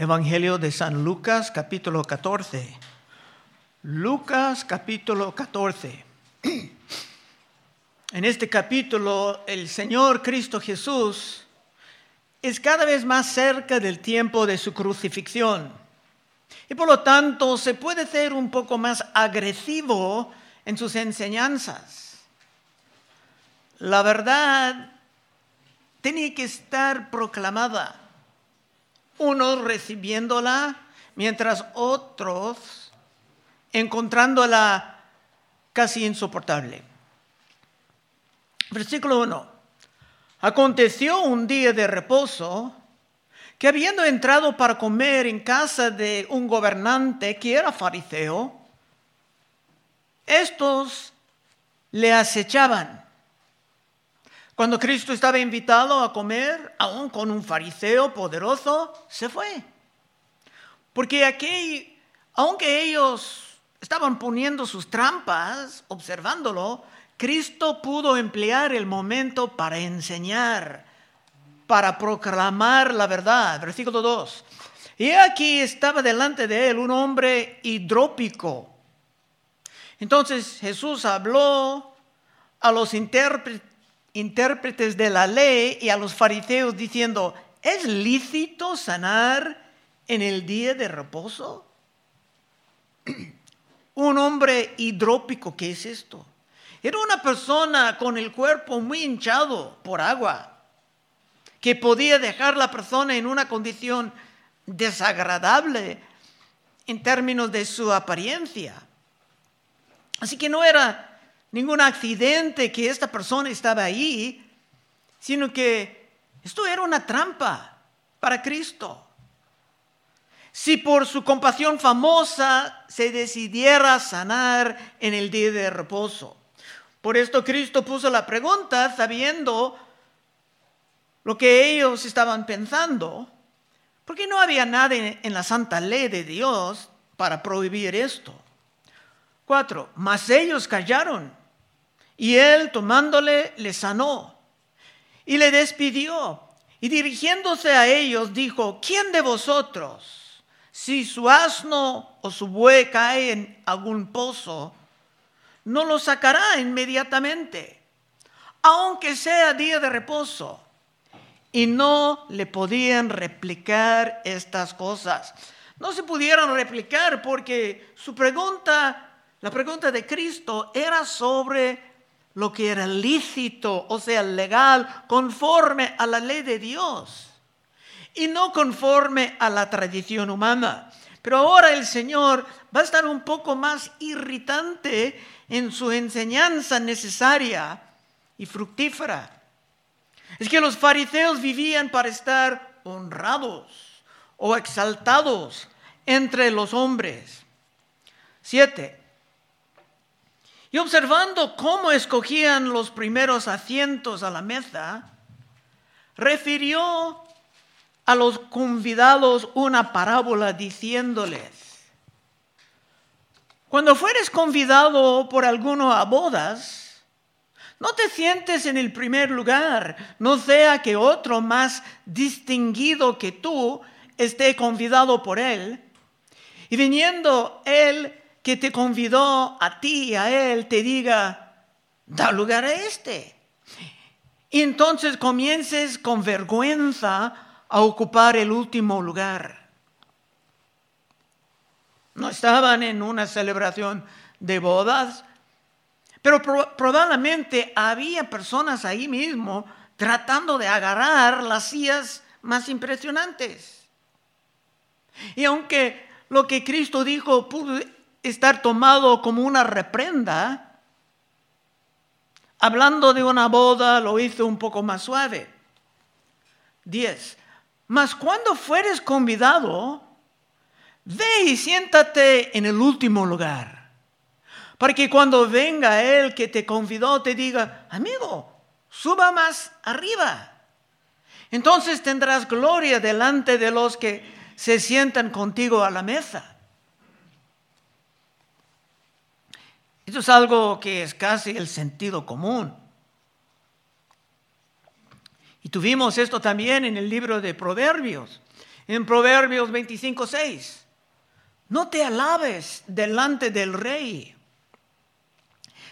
Evangelio de San Lucas capítulo 14. Lucas capítulo 14. En este capítulo el Señor Cristo Jesús es cada vez más cerca del tiempo de su crucifixión. Y por lo tanto se puede ser un poco más agresivo en sus enseñanzas. La verdad tenía que estar proclamada unos recibiéndola, mientras otros encontrándola casi insoportable. Versículo 1. Aconteció un día de reposo que habiendo entrado para comer en casa de un gobernante que era fariseo, estos le acechaban cuando Cristo estaba invitado a comer, aún con un fariseo poderoso, se fue. Porque aquí, aunque ellos estaban poniendo sus trampas, observándolo, Cristo pudo emplear el momento para enseñar, para proclamar la verdad. Versículo 2. Y aquí estaba delante de él un hombre hidrópico. Entonces Jesús habló a los intérpretes intérpretes de la ley y a los fariseos diciendo, ¿es lícito sanar en el día de reposo? Un hombre hidrópico, ¿qué es esto? Era una persona con el cuerpo muy hinchado por agua, que podía dejar la persona en una condición desagradable en términos de su apariencia. Así que no era ningún accidente que esta persona estaba ahí, sino que esto era una trampa para Cristo. Si por su compasión famosa se decidiera sanar en el día de reposo. Por esto Cristo puso la pregunta sabiendo lo que ellos estaban pensando, porque no había nada en la santa ley de Dios para prohibir esto. Cuatro, mas ellos callaron. Y él tomándole le sanó y le despidió. Y dirigiéndose a ellos dijo, ¿quién de vosotros, si su asno o su buey cae en algún pozo, no lo sacará inmediatamente, aunque sea día de reposo? Y no le podían replicar estas cosas. No se pudieron replicar porque su pregunta, la pregunta de Cristo era sobre lo que era lícito, o sea, legal, conforme a la ley de Dios y no conforme a la tradición humana. Pero ahora el Señor va a estar un poco más irritante en su enseñanza necesaria y fructífera. Es que los fariseos vivían para estar honrados o exaltados entre los hombres. Siete, y observando cómo escogían los primeros asientos a la mesa, refirió a los convidados una parábola diciéndoles, cuando fueres convidado por alguno a bodas, no te sientes en el primer lugar, no sea que otro más distinguido que tú esté convidado por él, y viniendo él que te convidó a ti a él te diga, da lugar a este. Y entonces comiences con vergüenza a ocupar el último lugar. No estaban en una celebración de bodas, pero probablemente había personas ahí mismo tratando de agarrar las sillas más impresionantes. Y aunque lo que Cristo dijo estar tomado como una reprenda, hablando de una boda lo hizo un poco más suave. 10. Mas cuando fueres convidado, ve y siéntate en el último lugar, para que cuando venga el que te convidó te diga, amigo, suba más arriba. Entonces tendrás gloria delante de los que se sientan contigo a la mesa. Esto es algo que es casi el sentido común. Y tuvimos esto también en el libro de Proverbios. En Proverbios 25, 6. No te alabes delante del rey,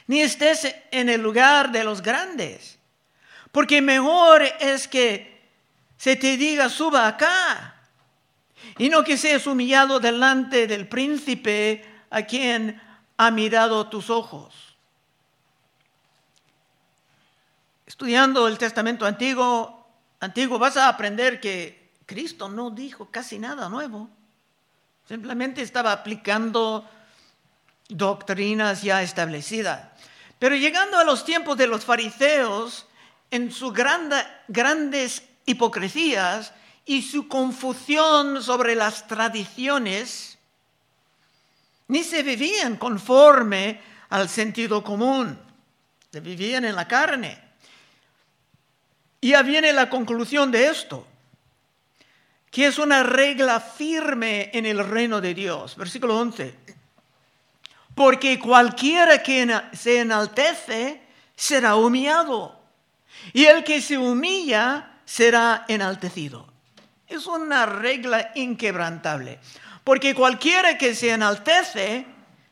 ni estés en el lugar de los grandes, porque mejor es que se te diga suba acá, y no que seas humillado delante del príncipe a quien ha mirado tus ojos. Estudiando el Testamento antiguo, antiguo vas a aprender que Cristo no dijo casi nada nuevo. Simplemente estaba aplicando doctrinas ya establecidas. Pero llegando a los tiempos de los fariseos, en sus grandes hipocresías y su confusión sobre las tradiciones, ni se vivían conforme al sentido común, se vivían en la carne. Y ya viene la conclusión de esto que es una regla firme en el reino de Dios. Versículo 11. Porque cualquiera que se enaltece será humillado, y el que se humilla será enaltecido. Es una regla inquebrantable, porque cualquiera que se enaltece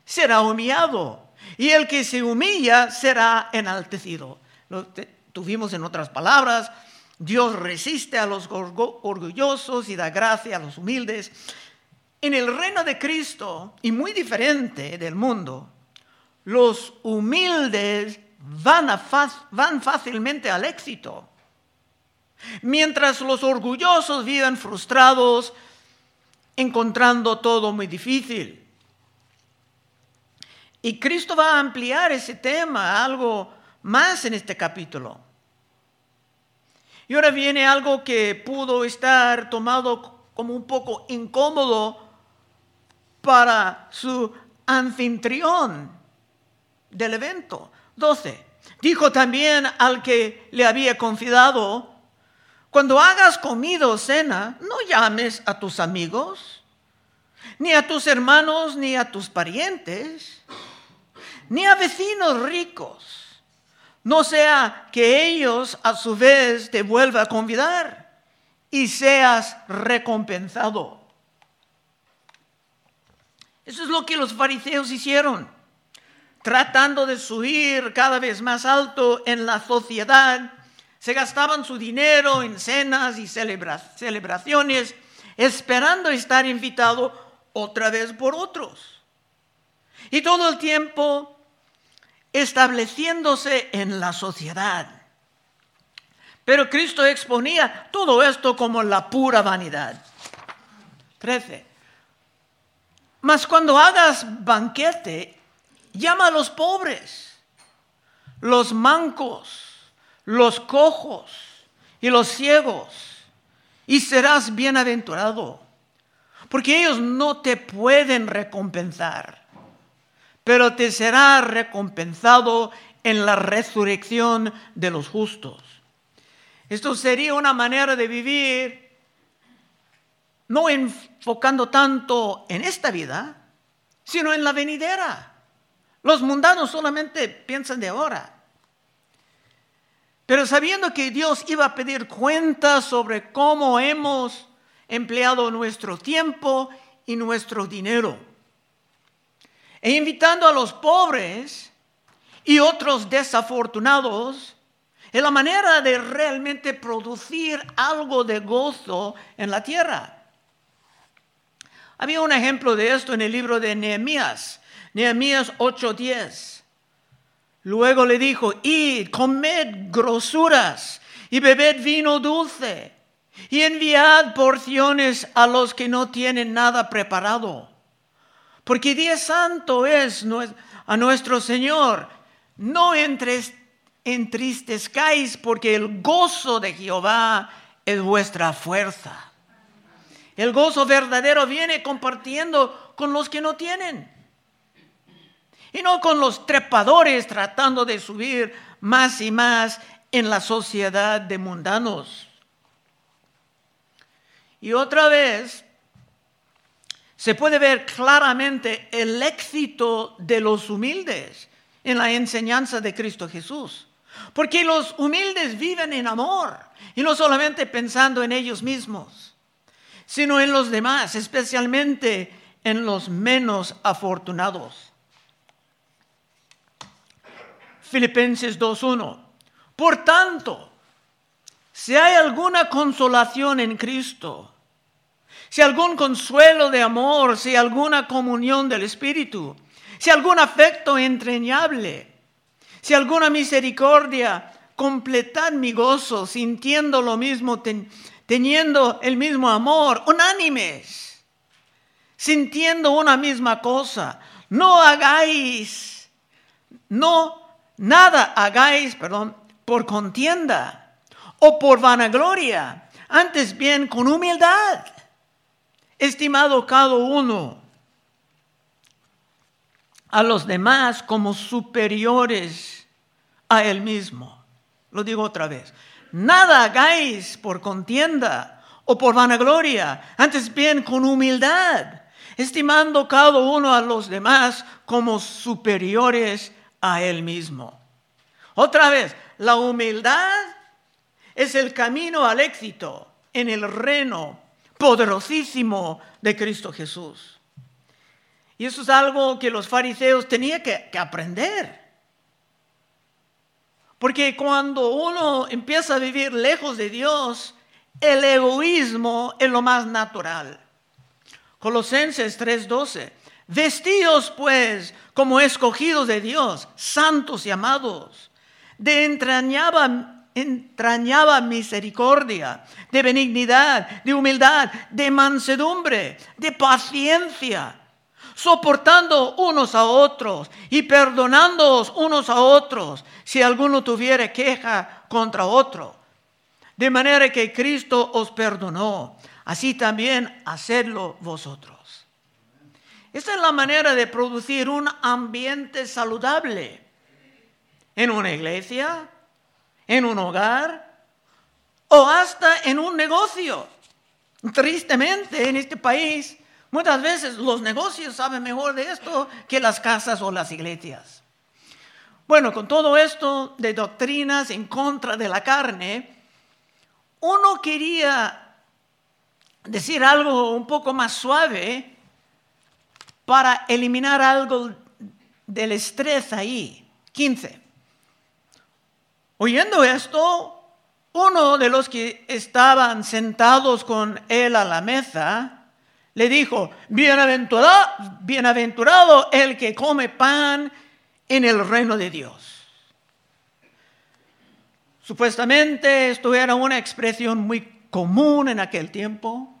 será humillado, y el que se humilla será enaltecido. Lo tuvimos en otras palabras, Dios resiste a los orgullosos y da gracia a los humildes. En el reino de Cristo, y muy diferente del mundo, los humildes van, van fácilmente al éxito, mientras los orgullosos viven frustrados, encontrando todo muy difícil. Y Cristo va a ampliar ese tema algo más en este capítulo. Y ahora viene algo que pudo estar tomado como un poco incómodo para su anfitrión del evento. 12. Dijo también al que le había confiado, cuando hagas comida o cena, no llames a tus amigos, ni a tus hermanos, ni a tus parientes, ni a vecinos ricos no sea que ellos a su vez te vuelvan a convidar y seas recompensado. Eso es lo que los fariseos hicieron, tratando de subir cada vez más alto en la sociedad. Se gastaban su dinero en cenas y celebraciones, esperando estar invitado otra vez por otros. Y todo el tiempo estableciéndose en la sociedad. Pero Cristo exponía todo esto como la pura vanidad. 13. Mas cuando hagas banquete, llama a los pobres, los mancos, los cojos y los ciegos, y serás bienaventurado, porque ellos no te pueden recompensar pero te será recompensado en la resurrección de los justos. Esto sería una manera de vivir no enfocando tanto en esta vida, sino en la venidera. Los mundanos solamente piensan de ahora. Pero sabiendo que Dios iba a pedir cuentas sobre cómo hemos empleado nuestro tiempo y nuestro dinero e invitando a los pobres y otros desafortunados en la manera de realmente producir algo de gozo en la tierra. Había un ejemplo de esto en el libro de Nehemías, Nehemías 8:10. Luego le dijo, id, comed grosuras y bebed vino dulce y enviad porciones a los que no tienen nada preparado porque día santo es a nuestro Señor. No entristezcáis porque el gozo de Jehová es vuestra fuerza. El gozo verdadero viene compartiendo con los que no tienen. Y no con los trepadores tratando de subir más y más en la sociedad de mundanos. Y otra vez, se puede ver claramente el éxito de los humildes en la enseñanza de Cristo Jesús. Porque los humildes viven en amor y no solamente pensando en ellos mismos, sino en los demás, especialmente en los menos afortunados. Filipenses 2.1. Por tanto, si hay alguna consolación en Cristo, si algún consuelo de amor, si alguna comunión del Espíritu, si algún afecto entrañable, si alguna misericordia, completad mi gozo, sintiendo lo mismo, teniendo el mismo amor, unánimes, sintiendo una misma cosa. No hagáis, no, nada hagáis, perdón, por contienda o por vanagloria, antes bien con humildad, estimado cada uno a los demás como superiores a él mismo. Lo digo otra vez. Nada hagáis por contienda o por vanagloria, antes bien con humildad, estimando cada uno a los demás como superiores a él mismo. Otra vez, la humildad es el camino al éxito en el reino poderosísimo de Cristo Jesús. Y eso es algo que los fariseos tenían que, aprender. Porque cuando uno empieza a vivir lejos de Dios, el egoísmo es lo más natural. Colosenses 3:12. Vestíos pues como escogidos de Dios, santos y amados, de entrañaba, entrañaba misericordia, de benignidad, de humildad, de mansedumbre, de paciencia soportando unos a otros y perdonándoos unos a otros si alguno tuviera queja contra otro. De manera que Cristo os perdonó, así también hacedlo vosotros. Esta es la manera de producir un ambiente saludable en una iglesia, en un hogar o hasta en un negocio. Tristemente en este país Muchas veces los negocios saben mejor de esto que las casas o las iglesias. Bueno, con todo esto de doctrinas en contra de la carne, uno quería decir algo un poco más suave para eliminar algo del estrés ahí. 15. Oyendo esto, uno de los que estaban sentados con él a la mesa le dijo, bienaventurado, bienaventurado el que come pan en el reino de Dios. Supuestamente esto era una expresión muy común en aquel tiempo.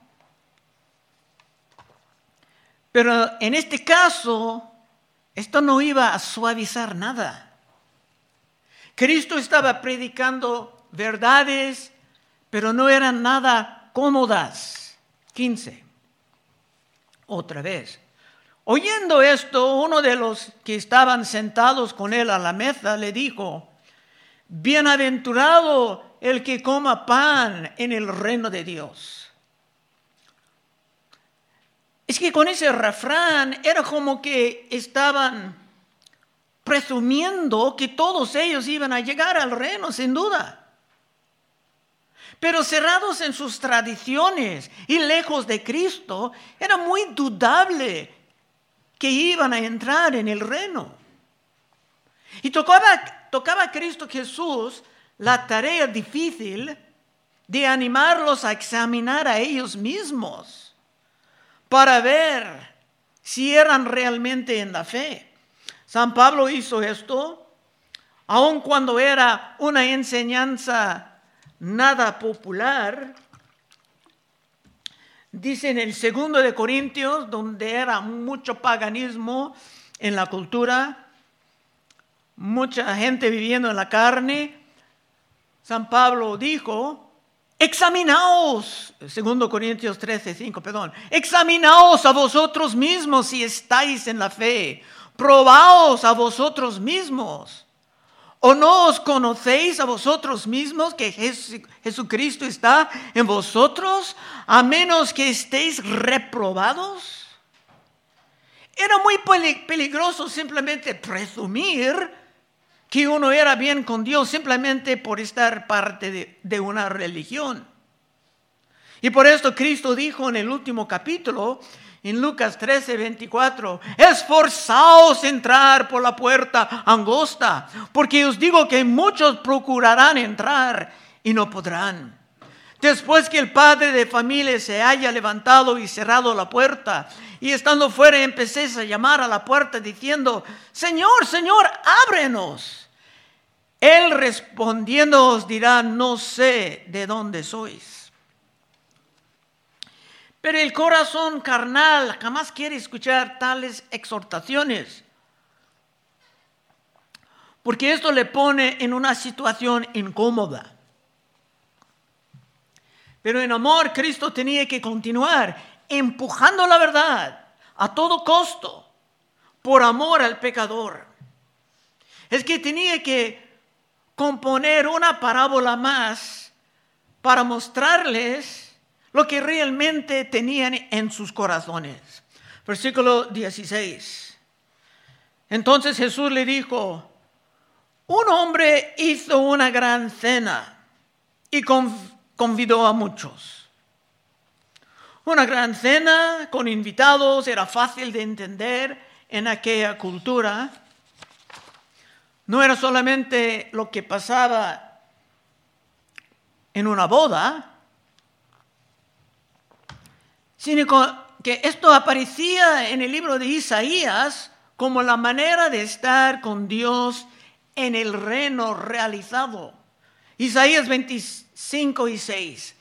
Pero en este caso, esto no iba a suavizar nada. Cristo estaba predicando verdades, pero no eran nada cómodas. 15 otra vez. Oyendo esto, uno de los que estaban sentados con él a la mesa le dijo, Bienaventurado el que coma pan en el reino de Dios. Es que con ese refrán era como que estaban presumiendo que todos ellos iban a llegar al reino, sin duda pero cerrados en sus tradiciones y lejos de Cristo, era muy dudable que iban a entrar en el reino. Y tocaba, tocaba a Cristo Jesús la tarea difícil de animarlos a examinar a ellos mismos para ver si eran realmente en la fe. San Pablo hizo esto, aun cuando era una enseñanza nada popular. Dice en el segundo de Corintios, donde era mucho paganismo en la cultura, mucha gente viviendo en la carne, San Pablo dijo, examinaos, segundo Corintios 13, 5, perdón, examinaos a vosotros mismos si estáis en la fe, probaos a vosotros mismos ¿O no os conocéis a vosotros mismos que Jesucristo está en vosotros, a menos que estéis reprobados? Era muy peligroso simplemente presumir que uno era bien con Dios simplemente por estar parte de, una religión. Y por esto Cristo dijo en el último capítulo, en Lucas 13, 24, esforzaos entrar por la puerta angosta, porque os digo que muchos procurarán entrar y no podrán. Después que el padre de familia se haya levantado y cerrado la puerta, y estando fuera empecé a llamar a la puerta diciendo, Señor, Señor, ábrenos. Él respondiendo os dirá, no sé de dónde sois. Pero el corazón carnal jamás quiere escuchar tales exhortaciones, porque esto le pone en una situación incómoda. Pero en amor Cristo tenía que continuar empujando la verdad a todo costo por amor al pecador. Es que tenía que componer una parábola más para mostrarles lo que realmente tenían en sus corazones. Versículo 16. Entonces Jesús le dijo, un hombre hizo una gran cena y con convidó a muchos. Una gran cena con invitados era fácil de entender en aquella cultura. No era solamente lo que pasaba en una boda, sino que esto aparecía en el libro de Isaías como la manera de estar con Dios en el reino realizado. Isaías 25 y 6.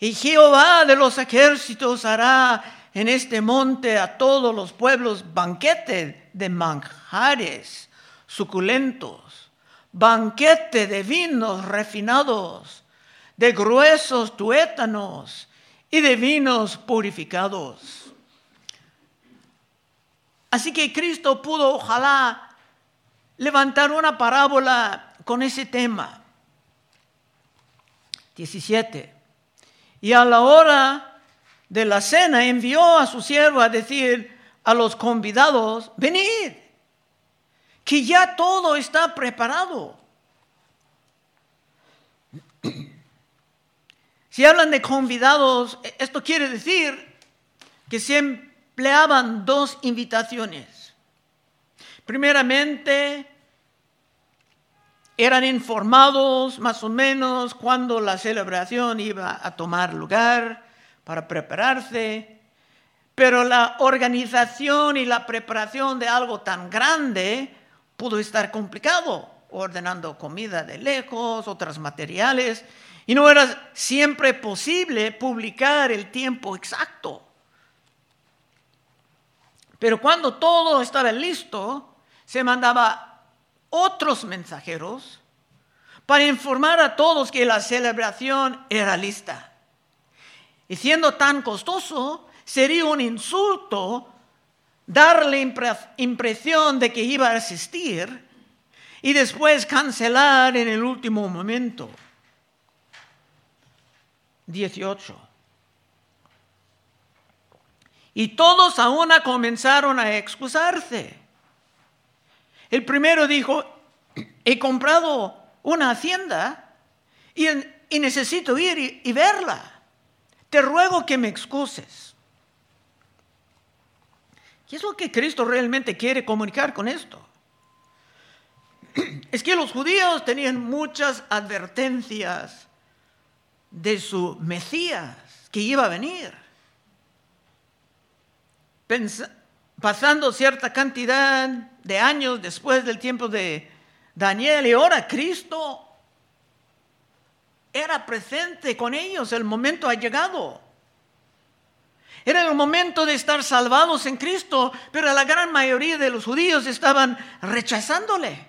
Y Jehová de los ejércitos hará en este monte a todos los pueblos banquete de manjares suculentos, banquete de vinos refinados, de gruesos tuétanos y de vinos purificados. Así que Cristo pudo, ojalá, levantar una parábola con ese tema 17. Y a la hora de la cena envió a su siervo a decir a los convidados, venid, que ya todo está preparado. Si hablan de convidados, esto quiere decir que se empleaban dos invitaciones. Primeramente, eran informados más o menos cuando la celebración iba a tomar lugar para prepararse, pero la organización y la preparación de algo tan grande pudo estar complicado, ordenando comida de lejos, otros materiales, y no era siempre posible publicar el tiempo exacto. Pero cuando todo estaba listo, se mandaba otros mensajeros para informar a todos que la celebración era lista. Y siendo tan costoso, sería un insulto darle impresión de que iba a asistir y después cancelar en el último momento. 18. Y todos a una comenzaron a excusarse. El primero dijo, he comprado una hacienda y, necesito ir y, verla. Te ruego que me excuses. ¿Qué es lo que Cristo realmente quiere comunicar con esto? Es que los judíos tenían muchas advertencias de su Mesías que iba a venir pasando cierta cantidad de años después del tiempo de Daniel y ahora Cristo era presente con ellos, el momento ha llegado. Era el momento de estar salvados en Cristo, pero la gran mayoría de los judíos estaban rechazándole.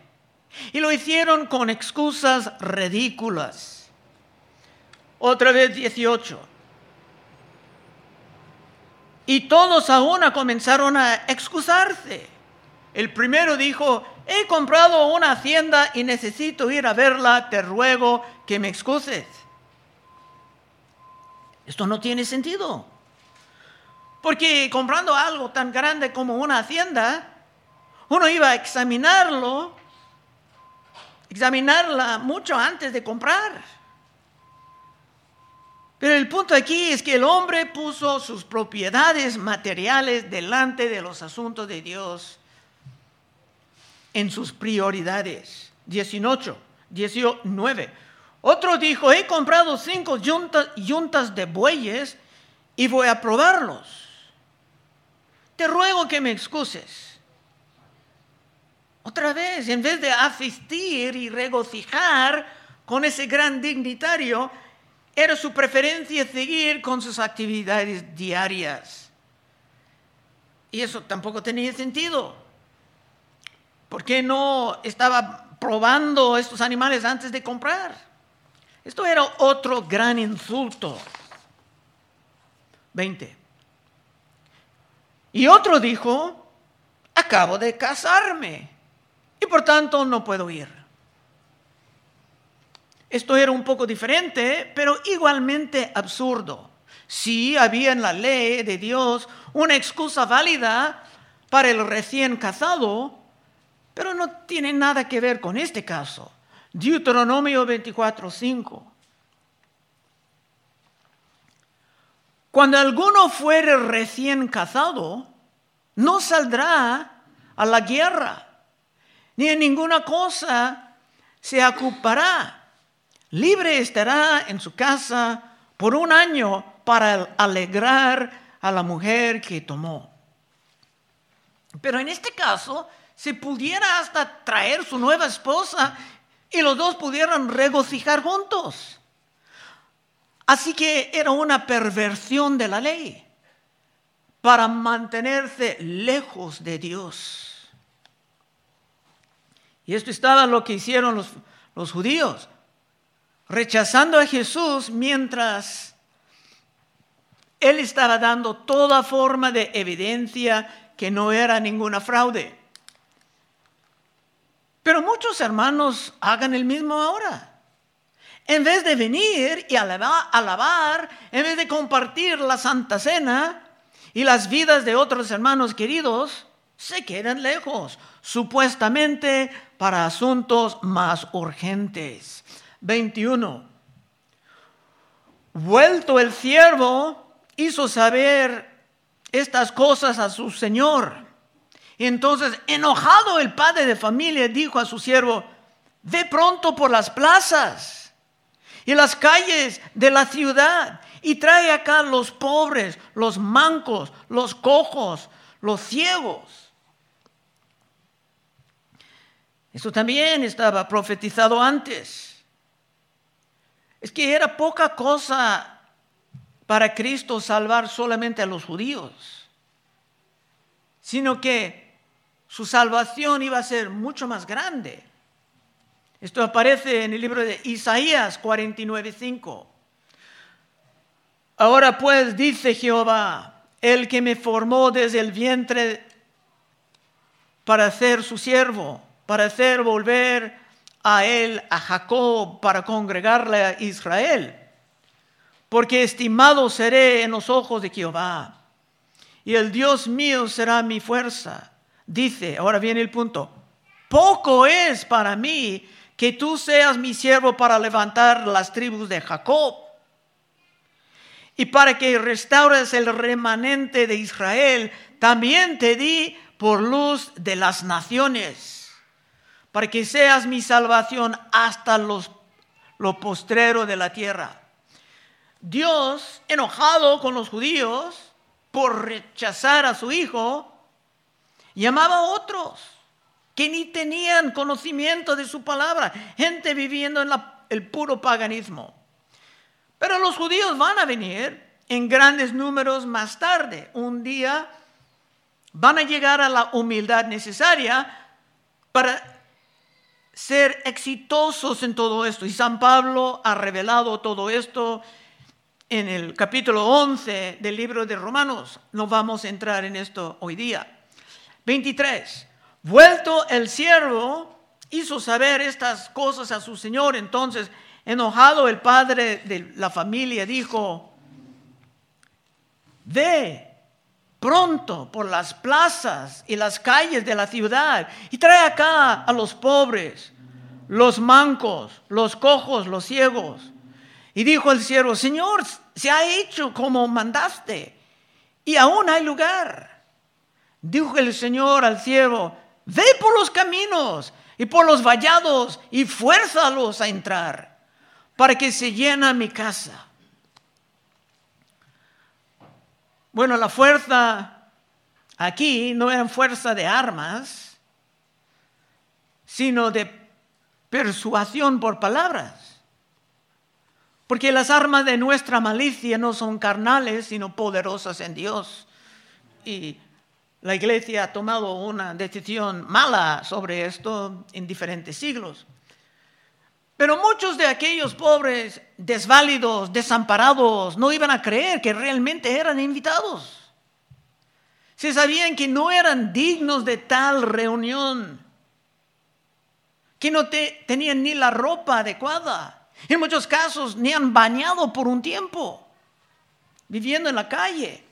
Y lo hicieron con excusas ridículas. Otra vez 18. Y todos a una comenzaron a excusarse. El primero dijo, he comprado una hacienda y necesito ir a verla, te ruego que me excuses. Esto no tiene sentido. Porque comprando algo tan grande como una hacienda, uno iba a examinarlo, examinarla mucho antes de comprar. Pero el punto aquí es que el hombre puso sus propiedades materiales delante de los asuntos de Dios en sus prioridades. 18, 19. Otro dijo, he comprado cinco yuntas, de bueyes y voy a probarlos. Te ruego que me excuses. Otra vez, en vez de asistir y regocijar con ese gran dignitario, era su preferencia seguir con sus actividades diarias. Y eso tampoco tenía sentido. ¿Por qué no estaba probando estos animales antes de comprar? Esto era otro gran insulto. 20. Y otro dijo, acabo de casarme y por tanto no puedo ir. Esto era un poco diferente, pero igualmente absurdo. Sí había en la ley de Dios una excusa válida para el recién casado, pero no tiene nada que ver con este caso. Deuteronomio 24:5. Cuando alguno fuere recién casado, no saldrá a la guerra, ni en ninguna cosa se ocupará libre estará en su casa por un año para alegrar a la mujer que tomó. Pero en este caso, se pudiera hasta traer su nueva esposa y los dos pudieran regocijar juntos. Así que era una perversión de la ley para mantenerse lejos de Dios. Y esto estaba lo que hicieron los, judíos rechazando a Jesús mientras él estaba dando toda forma de evidencia que no era ninguna fraude. Pero muchos hermanos hagan el mismo ahora. En vez de venir y alabar, en vez de compartir la Santa Cena y las vidas de otros hermanos queridos, se quedan lejos, supuestamente para asuntos más urgentes. 21. Vuelto el siervo, hizo saber estas cosas a su señor. Y entonces, enojado el padre de familia, dijo a su siervo, ve pronto por las plazas y las calles de la ciudad y trae acá los pobres, los mancos, los cojos, los ciegos. Esto también estaba profetizado antes. Es que era poca cosa para Cristo salvar solamente a los judíos, sino que su salvación iba a ser mucho más grande. Esto aparece en el libro de Isaías 49:5. Ahora pues dice Jehová, el que me formó desde el vientre para ser su siervo, para hacer volver a él, a Jacob, para congregarle a Israel. Porque estimado seré en los ojos de Jehová. Y el Dios mío será mi fuerza. Dice, ahora viene el punto, poco es para mí que tú seas mi siervo para levantar las tribus de Jacob y para que restaures el remanente de Israel, también te di por luz de las naciones para que seas mi salvación hasta los, lo postrero de la tierra. Dios, enojado con los judíos por rechazar a su hijo, llamaba a otros que ni tenían conocimiento de su palabra, gente viviendo en el puro paganismo. Pero los judíos van a venir en grandes números más tarde. Un día van a llegar a la humildad necesaria para ser exitosos en todo esto. Y San Pablo ha revelado todo esto en el capítulo 11 del libro de Romanos. No vamos a entrar en esto hoy día. 23. Vuelto el siervo, hizo saber estas cosas a su señor. Entonces, enojado el padre de la familia, dijo, ve pronto por las plazas y las calles de la ciudad y trae acá a los pobres, los mancos, los cojos, los ciegos. Y dijo el siervo, Señor, se ha hecho como mandaste, y aún hay lugar. Dijo el Señor al siervo, ve por los caminos y por los vallados y fuérzalos a entrar, para que se llena mi casa. Bueno, la fuerza aquí no era fuerza de armas, sino de persuasión por palabras. Porque las armas de nuestra malicia no son carnales, sino poderosas en Dios. Y la iglesia ha tomado una decisión mala sobre esto en diferentes siglos. Pero muchos de aquellos pobres, desválidos, desamparados, no iban a creer que realmente eran invitados. Se sabían que no eran dignos de tal reunión, que no tenían ni la ropa adecuada. En muchos casos ni han bañado por un tiempo, viviendo en la calle.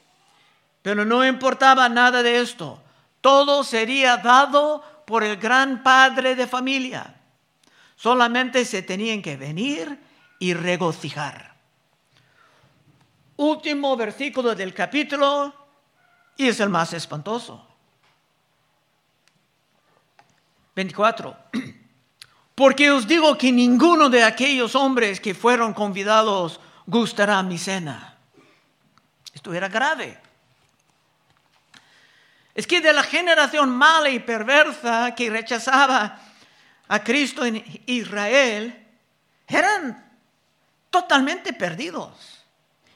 Pero no importaba nada de esto. Todo sería dado por el gran padre de familia Solamente se tenían que venir y regocijar. Último versículo del capítulo y es el más espantoso. 24. Porque os digo que ninguno de aquellos hombres que fueron convidados gustará mi cena. Esto era grave. Es que de la generación mala y perversa que rechazaba a Cristo en Israel eran totalmente perdidos.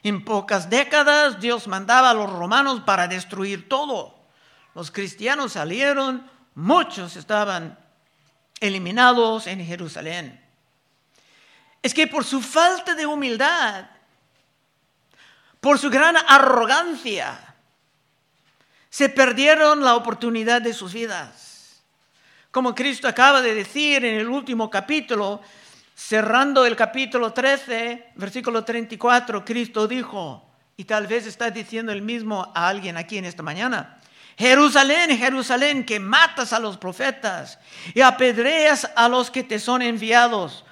En pocas décadas Dios mandaba a los romanos para destruir todo. Los cristianos salieron, muchos estaban eliminados en Jerusalén. Es que por su falta de humildad, por su gran arrogancia, se perdieron la oportunidad de sus vidas. Como Cristo acaba de decir en el último capítulo, cerrando el capítulo 13, versículo 34, Cristo dijo, y tal vez está diciendo el mismo a alguien aquí en esta mañana, Jerusalén, Jerusalén, que matas a los profetas y apedreas a los que te son enviados.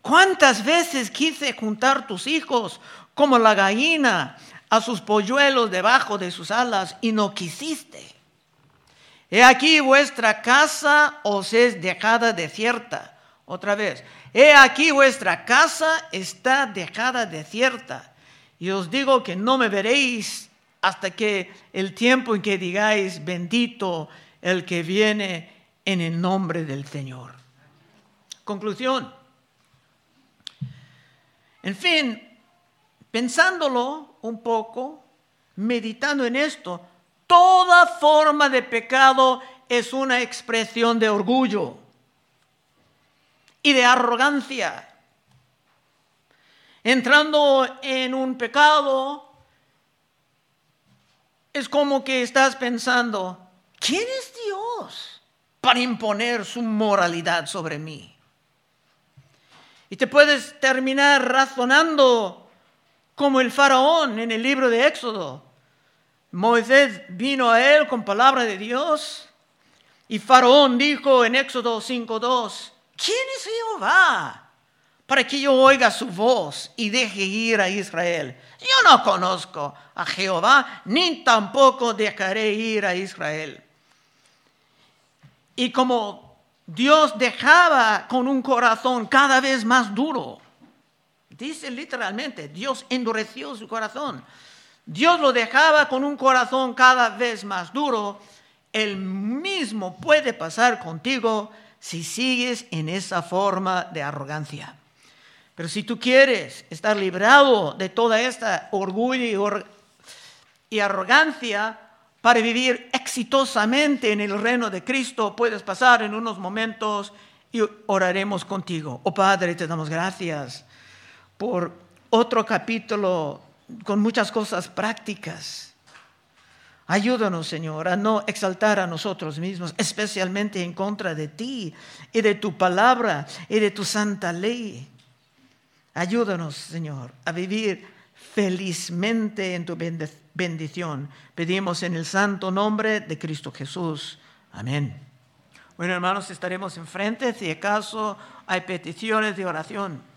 ¿Cuántas veces quise juntar tus hijos como la gallina a sus polluelos debajo de sus alas y no quisiste? He aquí vuestra casa os es dejada desierta. Otra vez, he aquí vuestra casa está dejada desierta. Y os digo que no me veréis hasta que el tiempo en que digáis, bendito el que viene en el nombre del Señor. Conclusión. En fin, pensándolo un poco, meditando en esto, Toda forma de pecado es una expresión de orgullo y de arrogancia. Entrando en un pecado, es como que estás pensando, ¿quién es Dios para imponer su moralidad sobre mí? Y te puedes terminar razonando como el faraón en el libro de Éxodo. Moisés vino a él con palabra de Dios y Faraón dijo en Éxodo 5.2, ¿quién es Jehová para que yo oiga su voz y deje ir a Israel? Yo no conozco a Jehová, ni tampoco dejaré ir a Israel. Y como Dios dejaba con un corazón cada vez más duro, dice literalmente, Dios endureció su corazón Dios lo dejaba con un corazón cada vez más duro, el mismo puede pasar contigo si sigues en esa forma de arrogancia. Pero si tú quieres estar librado de toda esta orgullo y arrogancia para vivir exitosamente en el reino de Cristo, puedes pasar en unos momentos y oraremos contigo. Oh Padre, te damos gracias por otro capítulo con muchas cosas prácticas. Ayúdanos, Señor, a no exaltar a nosotros mismos, especialmente en contra de ti y de tu palabra y de tu santa ley. Ayúdanos, Señor, a vivir felizmente en tu bendición. Pedimos en el santo nombre de Cristo Jesús. Amén. Bueno, hermanos, estaremos enfrente si acaso hay peticiones de oración.